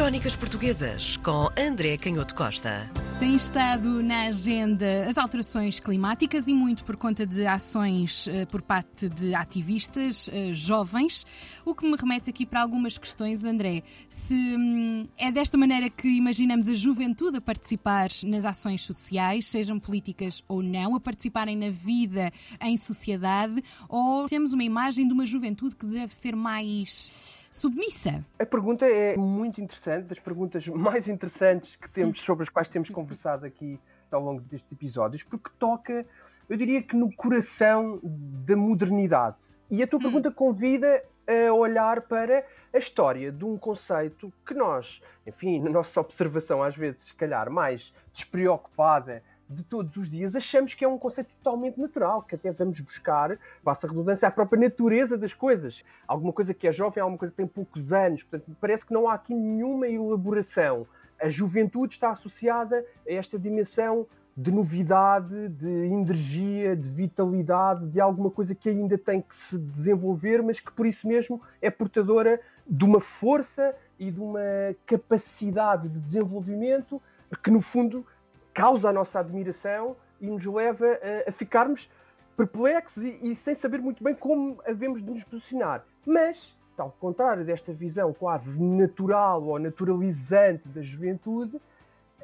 Crónicas Portuguesas com André Canhoto Costa. Tem estado na agenda as alterações climáticas e muito por conta de ações uh, por parte de ativistas uh, jovens, o que me remete aqui para algumas questões, André. Se hum, é desta maneira que imaginamos a juventude a participar nas ações sociais, sejam políticas ou não, a participarem na vida em sociedade, ou temos uma imagem de uma juventude que deve ser mais submissa? A pergunta é muito interessante, das perguntas mais interessantes que temos, sobre as quais temos conversado aqui ao longo destes episódios, porque toca, eu diria que no coração da modernidade. E a tua hum. pergunta convida a olhar para a história de um conceito que nós, enfim, na nossa observação, às vezes, se calhar mais despreocupada de todos os dias, achamos que é um conceito totalmente natural, que até vamos buscar, passa a redundância, a própria natureza das coisas. Alguma coisa que é jovem, alguma coisa que tem poucos anos, portanto, parece que não há aqui nenhuma elaboração. A juventude está associada a esta dimensão de novidade, de energia, de vitalidade, de alguma coisa que ainda tem que se desenvolver, mas que por isso mesmo é portadora de uma força e de uma capacidade de desenvolvimento que, no fundo, causa a nossa admiração e nos leva a, a ficarmos perplexos e, e, sem saber muito bem como havemos de nos posicionar. Mas, ao contrário desta visão quase natural ou naturalizante da juventude,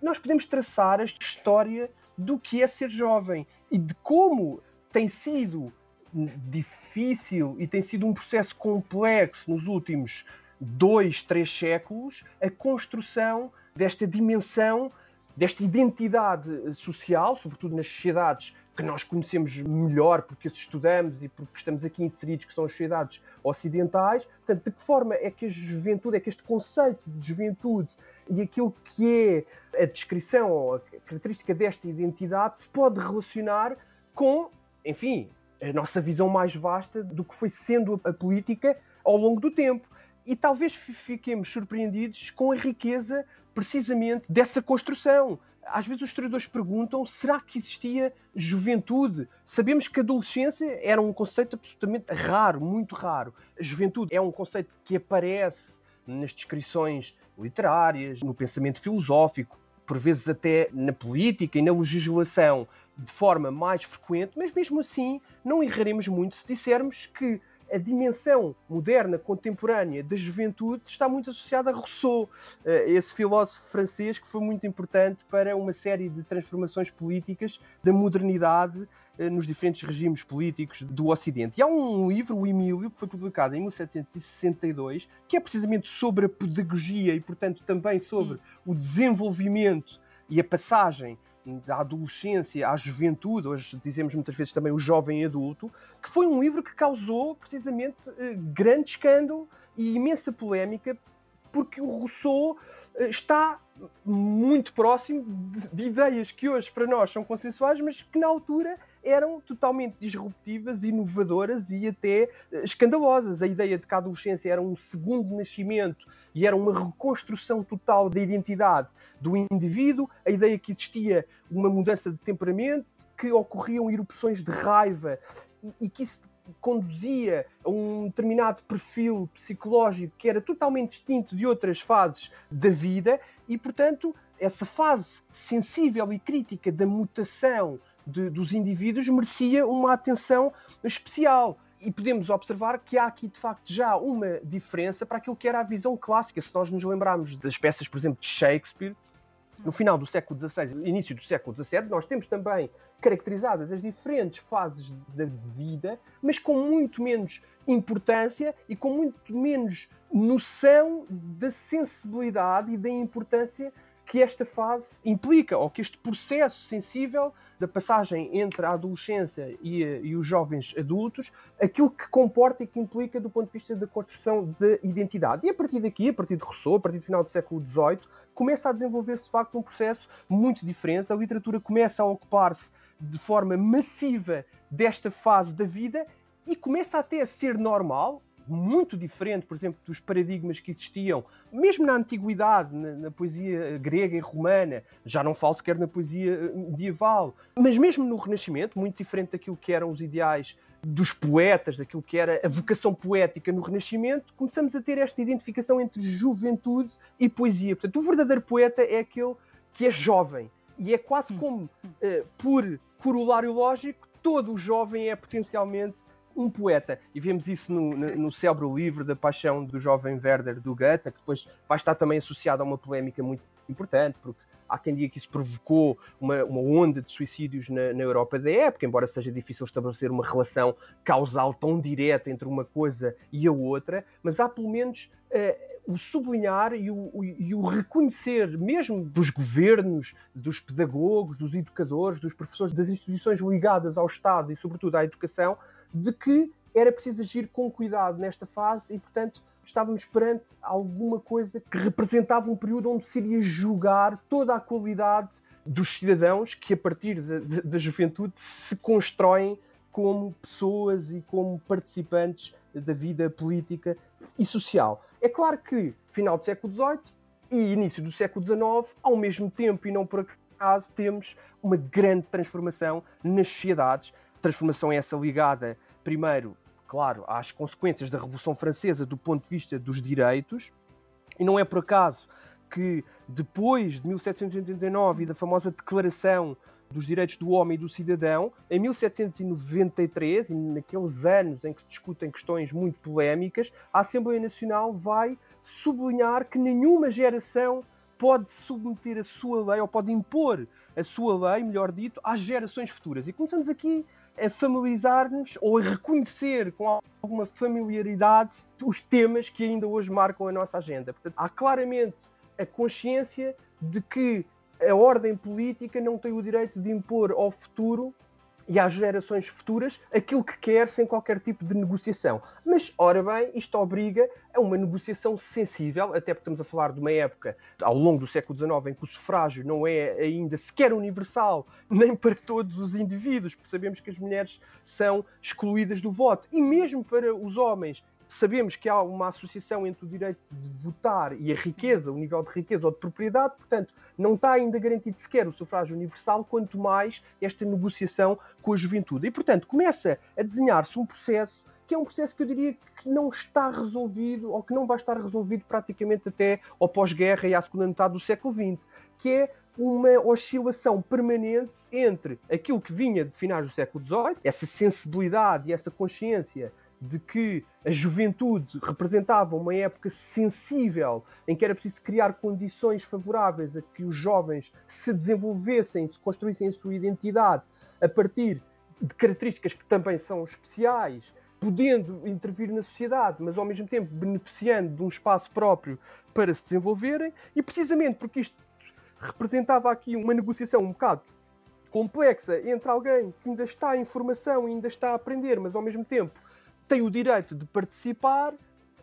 nós podemos traçar a história do que é ser jovem e de como tem sido difícil e tem sido um processo complexo nos últimos dois, três séculos a construção desta dimensão desta identidade social, sobretudo nas sociedades que nós conhecemos melhor porque as estudamos e porque estamos aqui inseridos, que são as sociedades ocidentais. Portanto, de que forma é que a juventude, é que este conceito de juventude e aquilo que é a descrição a característica desta identidade se pode relacionar com, enfim, a nossa visão mais vasta do que foi sendo a política ao longo do tempo. E talvez fiquemos surpreendidos com a riqueza precisamente dessa construção. Às vezes os historiadores perguntam: será que existia juventude? Sabemos que a adolescência era um conceito absolutamente raro, muito raro. A juventude é um conceito que aparece nas descrições literárias, no pensamento filosófico, por vezes até na política e na legislação de forma mais frequente, mas mesmo assim não erraremos muito se dissermos que a dimensão moderna, contemporânea da juventude está muito associada a Rousseau, eh, esse filósofo francês que foi muito importante para uma série de transformações políticas da modernidade eh, nos diferentes regimes políticos do Ocidente. E há um livro, o Emílio, que foi publicado em 1762, que é precisamente sobre a pedagogia e, portanto, também sobre o desenvolvimento e a passagem da adolescência à juventude, hoje dizemos muitas vezes também o jovem adulto, que foi um livro que causou precisamente eh, grande escândalo e imensa polémica, porque o Rousseau eh, está muito próximo de ideias que hoje para nós são consensuais, mas que na altura eram totalmente disruptivas, inovadoras e até eh, escandalosas. A ideia de que a adolescência era um segundo nascimento e era uma reconstrução total da identidade do indivíduo, a ideia que existia uma mudança de temperamento, que ocorriam erupções de raiva e, e que isso conduzia a um determinado perfil psicológico que era totalmente distinto de outras fases da vida e, portanto, essa fase sensível e crítica da mutação de, dos indivíduos merecia uma atenção especial. E podemos observar que há aqui, de facto, já uma diferença para aquilo que era a visão clássica. Se nós nos lembrarmos das peças, por exemplo, de Shakespeare, no final do século XVI, início do século XVII, nós temos também caracterizadas as diferentes fases da vida, mas com muito menos importância e com muito menos noção da sensibilidade e da importância que esta fase implica, ou que este processo sensível da passagem entre a adolescência e, e, os jovens adultos, aquilo que comporta e que implica do ponto de vista da construção de identidade. E a partir daqui, a partir de Rousseau, a partir do final do século XVIII, começa a desenvolver-se de facto um processo muito diferente. A literatura começa a ocupar-se de forma massiva desta fase da vida e começa até a ser normal, muito diferente, por exemplo, dos paradigmas que existiam, mesmo na antiguidade, na, na, poesia grega e romana, já não falo sequer na poesia eh, medieval, mas mesmo no Renascimento, muito diferente daquilo que eram os ideais dos poetas, daquilo que era a vocação poética no Renascimento, começamos a ter esta identificação entre juventude e poesia. Portanto, o verdadeiro poeta é aquele que é jovem. E é quase como, uh, por corolário lógico, todo o jovem é potencialmente um poeta. E vemos isso no, no, no célebre livro da paixão do jovem Werder do Goethe, que depois vai estar também associado a uma polémica muito importante, porque há quem diga que isso provocou uma, uma onda de suicídios na, na, Europa da época, embora seja difícil estabelecer uma relação causal tão direta entre uma coisa e a outra, mas há pelo menos uh, o sublinhar e o, o, e o, reconhecer, mesmo dos governos, dos pedagogos, dos educadores, dos professores, das instituições ligadas ao Estado e, sobretudo, à educação, de que era preciso agir com cuidado nesta fase e, portanto, estávamos perante alguma coisa que representava um período onde se iria julgar toda a qualidade dos cidadãos que, a partir da, juventude, se constroem como pessoas e como participantes da vida política e social. É claro que, final do século XVIII e início do século XIX, ao mesmo tempo, e não por acaso, temos uma grande transformação nas sociedades. Transformação essa ligada, primeiro, claro, às consequências da Revolução Francesa do ponto de vista dos direitos, e não é por acaso que depois de 1789 e da famosa Declaração dos Direitos do Homem e do Cidadão, em 1793, e naqueles anos em que se discutem questões muito polémicas, a Assembleia Nacional vai sublinhar que nenhuma geração pode submeter a sua lei, ou pode impor a sua lei, melhor dito, às gerações futuras. E começamos aqui a familiarizar-nos ou a reconhecer com alguma familiaridade os temas que ainda hoje marcam a nossa agenda. Portanto, há claramente a consciência de que a ordem política não tem o direito de impor ao futuro e às gerações futuras aquilo que quer sem qualquer tipo de negociação. Mas, ora bem, isto obriga a uma negociação sensível, até porque estamos a falar de uma época, ao longo do século XIX, em que o sufrágio não é ainda sequer universal, nem para todos os indivíduos, porque sabemos que as mulheres são excluídas do voto. E mesmo para os homens, sabemos que há uma associação entre o direito de votar e a riqueza, o nível de riqueza ou de propriedade, portanto, não está ainda garantido sequer o sufrágio universal, quanto mais esta negociação com a juventude. E, portanto, começa a desenhar-se um processo que é um processo que eu diria que não está resolvido ou que não vai estar resolvido praticamente até ao pós-guerra e à segunda metade do século XX, que é uma oscilação permanente entre aquilo que vinha de finais do século XVIII, essa sensibilidade e essa consciência de que a juventude representava uma época sensível em que era preciso criar condições favoráveis a que os jovens se desenvolvessem, se construíssem a sua identidade a partir de características que também são especiais, podendo intervir na sociedade, mas ao mesmo tempo beneficiando de um espaço próprio para se desenvolverem, e precisamente porque isto representava aqui uma negociação um bocado complexa entre alguém que ainda está em formação ainda está a aprender, mas ao mesmo tempo tem o direito de participar.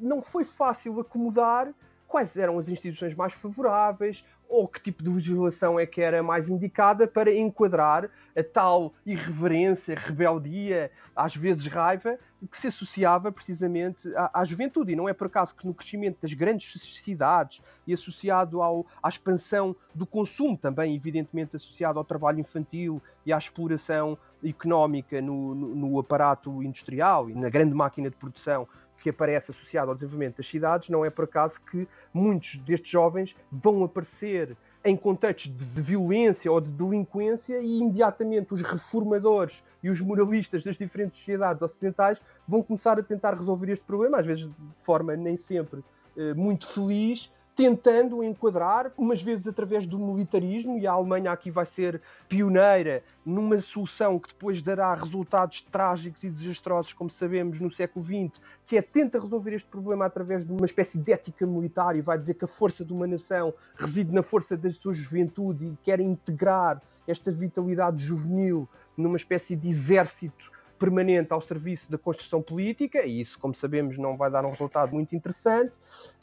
Não foi fácil acomodar quais eram as instituições mais favoráveis ou que tipo de legislação é que era mais indicada para enquadrar a tal irreverência, rebeldia, às vezes raiva, que se associava precisamente à, à, juventude. E não é por acaso que no crescimento das grandes cidades e associado ao, à expansão do consumo, também evidentemente associado ao trabalho infantil e à exploração económica no, no, no aparato industrial e na grande máquina de produção que aparece associado ao desenvolvimento das cidades, não é por acaso que muitos destes jovens vão aparecer em contextos de violência ou de delinquência e imediatamente os reformadores e os moralistas das diferentes sociedades ocidentais vão começar a tentar resolver este problema, às vezes de forma nem sempre eh, muito feliz, tentando enquadrar, umas vezes através do militarismo, e a Alemanha aqui vai ser pioneira numa solução que depois dará resultados trágicos e desastrosos, como sabemos, no século XX, que é tenta resolver este problema através de uma espécie de ética militar e vai dizer que a força de uma nação reside na força da sua juventude e quer integrar esta vitalidade juvenil numa espécie de exército permanente ao serviço da construção política, e isso, como sabemos, não vai dar um resultado muito interessante,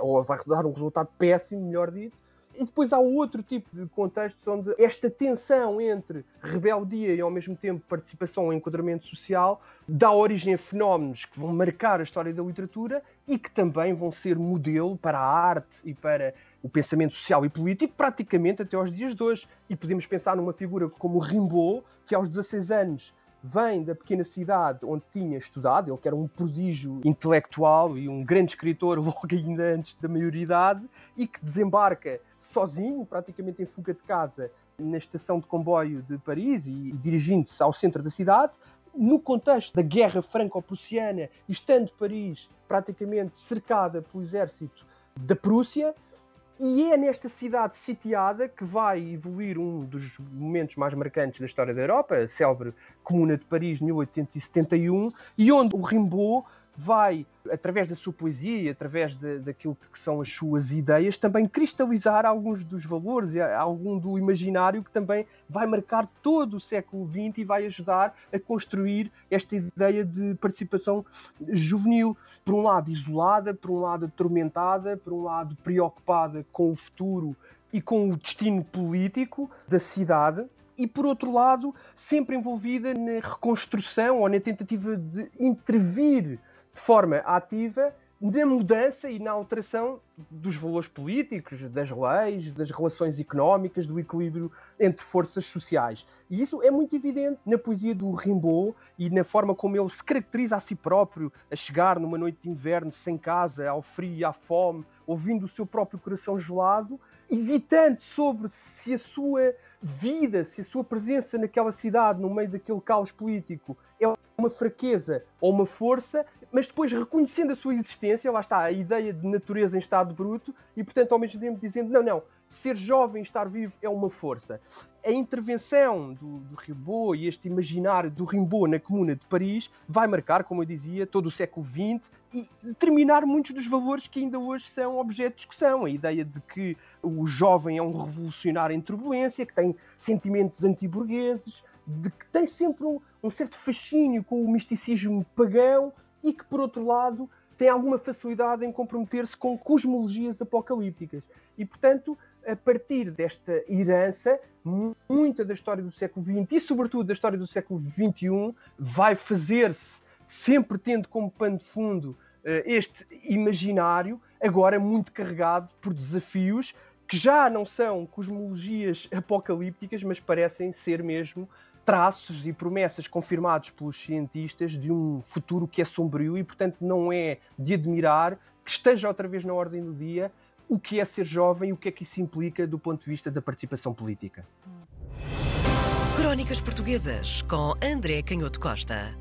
ou vai dar um resultado péssimo, melhor dito. E depois há outro tipo de contextos onde esta tensão entre rebeldia e ao mesmo tempo participação e enquadramento social dá origem a fenómenos que vão marcar a história da literatura e que também vão ser modelo para a arte e para o pensamento social e político praticamente até aos dias de hoje. E podemos pensar numa figura como Rimbaud, que aos 16 anos vem da pequena cidade onde tinha estudado, ele que era um prodígio intelectual e um grande escritor logo ainda antes da maioridade, e que desembarca sozinho, praticamente em fuga de casa, na estação de comboio de Paris e, dirigindo-se ao centro da cidade, no contexto da guerra franco-prussiana, estando Paris praticamente cercada pelo exército da Prússia, e é nesta cidade sitiada que vai evoluir um dos momentos mais marcantes da história da Europa, a célebre Comuna de Paris, de 1871, e onde o Rimbaud vai, através da sua poesia, através de, daquilo que são as suas ideias, também cristalizar alguns dos valores, algum do imaginário que também vai marcar todo o século XX e vai ajudar a construir esta ideia de participação juvenil. Por um lado, isolada, por um lado, atormentada, por um lado, preocupada com o futuro e com o destino político da cidade, e por outro lado, sempre envolvida na reconstrução ou na tentativa de intervir de forma ativa na mudança e na alteração dos valores políticos, das leis, das relações económicas, do equilíbrio entre forças sociais. E isso é muito evidente na poesia do Rimbaud e na forma como ele se caracteriza a si próprio, a chegar numa noite de inverno sem casa, ao frio e à fome, ouvindo o seu próprio coração gelado, hesitante sobre se a sua vida, se a sua presença naquela cidade, no meio daquele caos político, é uma fraqueza ou uma força, mas depois reconhecendo a sua existência, lá está a ideia de natureza em estado bruto, e portanto ao mesmo tempo dizendo: não, não, ser jovem, estar vivo é uma força. A intervenção do, do Rimbaud e este imaginário do Rimbaud na Comuna de Paris vai marcar, como eu dizia, todo o século XX e determinar muitos dos valores que ainda hoje são objeto de discussão. A ideia de que o jovem é um revolucionário em turbulência, que tem sentimentos antiburgueses, de que tem sempre um, um certo fascínio com o misticismo pagão e que, por outro lado, tem alguma facilidade em comprometer-se com cosmologias apocalípticas. E, portanto, a partir desta herança, muita da história do século XX e, sobretudo, da história do século XXI vai fazer-se, sempre tendo como pano de fundo eh, este imaginário, agora muito carregado por desafios que já não são cosmologias apocalípticas, mas parecem ser mesmo traços e promessas confirmados pelos cientistas de um futuro que é sombrio e, portanto, não é de admirar que esteja outra vez na ordem do dia o que é ser jovem e o que é que isso implica do ponto de vista da participação política. Crónicas Portuguesas com André Canhoto Costa.